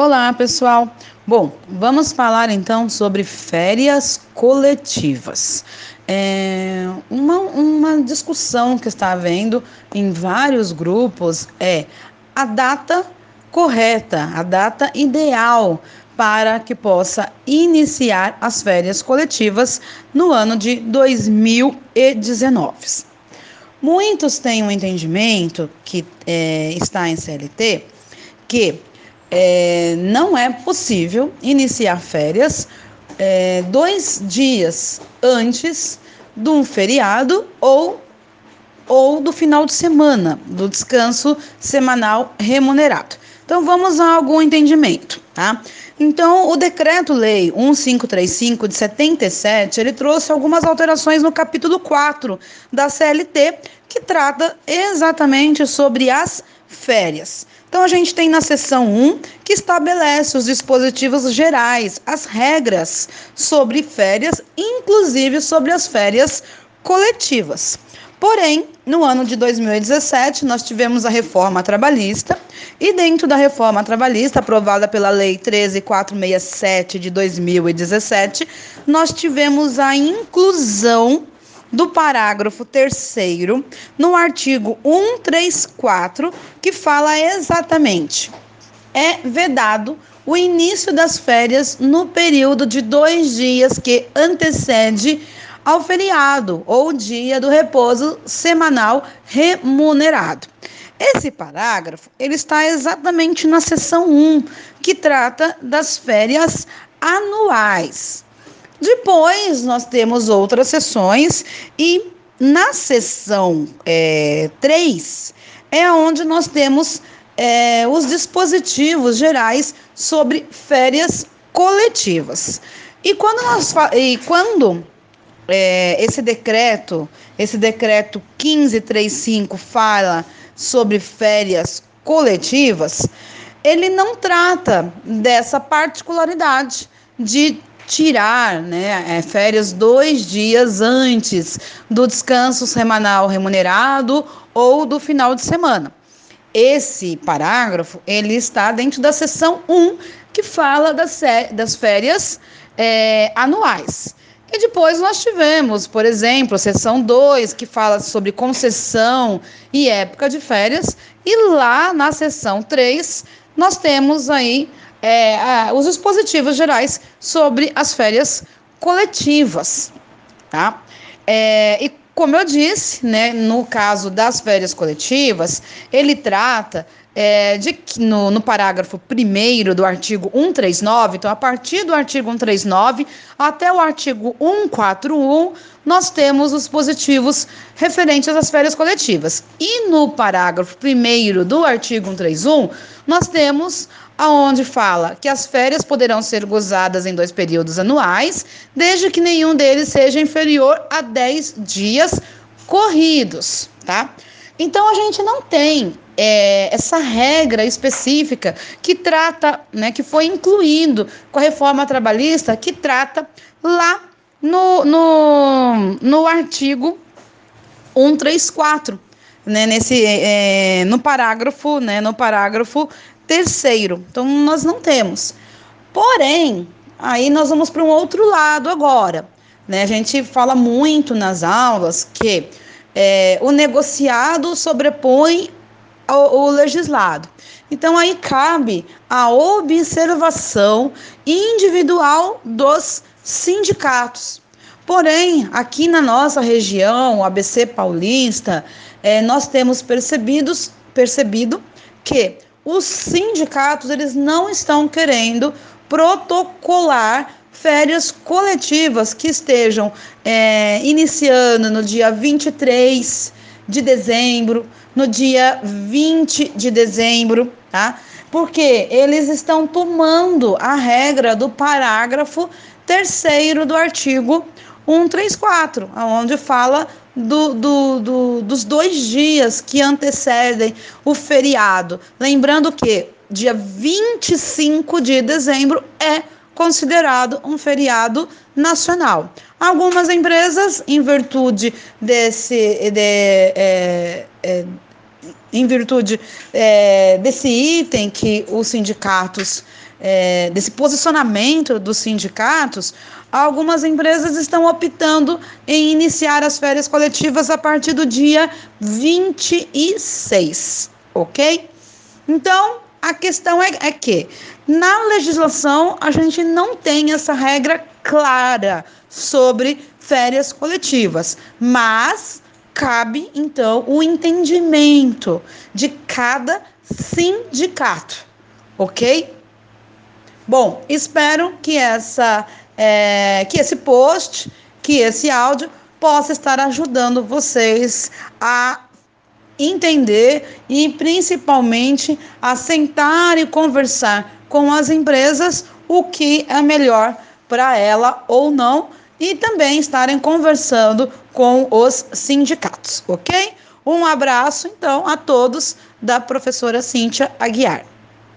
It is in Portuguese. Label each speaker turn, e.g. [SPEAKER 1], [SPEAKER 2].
[SPEAKER 1] Olá, pessoal. Bom, vamos falar então sobre férias coletivas. É, uma, uma discussão que está havendo em vários grupos é a data correta, a data ideal para que possa iniciar as férias coletivas no ano de 2019. Muitos têm um entendimento que é, está em CLT que é, não é possível iniciar férias é, dois dias antes de um feriado ou, ou do final de semana, do descanso semanal remunerado. Então vamos a algum entendimento, tá? Então, o decreto-lei 1535 de 77, ele trouxe algumas alterações no capítulo 4 da CLT, que trata exatamente sobre as férias. Então, a gente tem na seção 1 que estabelece os dispositivos gerais, as regras sobre férias, inclusive sobre as férias coletivas. Porém, no ano de 2017, nós tivemos a reforma trabalhista, e dentro da reforma trabalhista, aprovada pela Lei 13467 de 2017, nós tivemos a inclusão do parágrafo 3 no artigo 134, que fala exatamente: é vedado o início das férias no período de dois dias que antecede ao feriado ou dia do repouso semanal remunerado. Esse parágrafo ele está exatamente na seção 1, que trata das férias anuais. Depois nós temos outras sessões e na sessão é, 3 é onde nós temos é, os dispositivos gerais sobre férias coletivas. E quando, nós, e quando é, esse decreto, esse decreto 1535 fala sobre férias coletivas, ele não trata dessa particularidade de tirar né, é, férias dois dias antes do descanso semanal remunerado ou do final de semana. Esse parágrafo ele está dentro da seção 1, que fala das, das férias é, anuais. E depois nós tivemos, por exemplo, a seção 2, que fala sobre concessão e época de férias, e lá na seção 3 nós temos aí é, a, os dispositivos gerais sobre as férias coletivas, tá? É, e como eu disse, né, no caso das férias coletivas, ele trata é, de, no, no parágrafo 1 do artigo 139, então a partir do artigo 139 até o artigo 141, nós temos os positivos referentes às férias coletivas. E no parágrafo 1 do artigo 131, nós temos aonde fala que as férias poderão ser gozadas em dois períodos anuais, desde que nenhum deles seja inferior a 10 dias corridos, tá? Então a gente não tem é, essa regra específica que trata, né, que foi incluindo com a reforma trabalhista, que trata lá no, no, no artigo 134, né, nesse, é, no parágrafo, né, no parágrafo terceiro. Então nós não temos. Porém, aí nós vamos para um outro lado agora. Né? A gente fala muito nas aulas que é, o negociado sobrepõe o legislado. Então aí cabe a observação individual dos sindicatos. Porém, aqui na nossa região, ABC paulista, é, nós temos percebidos, percebido que os sindicatos eles não estão querendo protocolar férias coletivas que estejam é, iniciando no dia 23 de dezembro, no dia 20 de dezembro, tá? Porque eles estão tomando a regra do parágrafo terceiro do artigo 134, onde fala do, do, do, dos dois dias que antecedem o feriado. Lembrando que dia 25 de dezembro é considerado um feriado nacional. Algumas empresas, em virtude desse, de, é, é, em virtude é, desse item que os sindicatos, é, desse posicionamento dos sindicatos, algumas empresas estão optando em iniciar as férias coletivas a partir do dia 26, ok? Então, a questão é, é que na legislação a gente não tem essa regra clara sobre férias coletivas, mas cabe então o entendimento de cada sindicato, ok? Bom, espero que essa é, que esse post, que esse áudio possa estar ajudando vocês a entender e principalmente a sentar e conversar com as empresas o que é melhor para ela ou não e também estarem conversando com os sindicatos, ok? Um abraço, então, a todos da professora Cíntia Aguiar.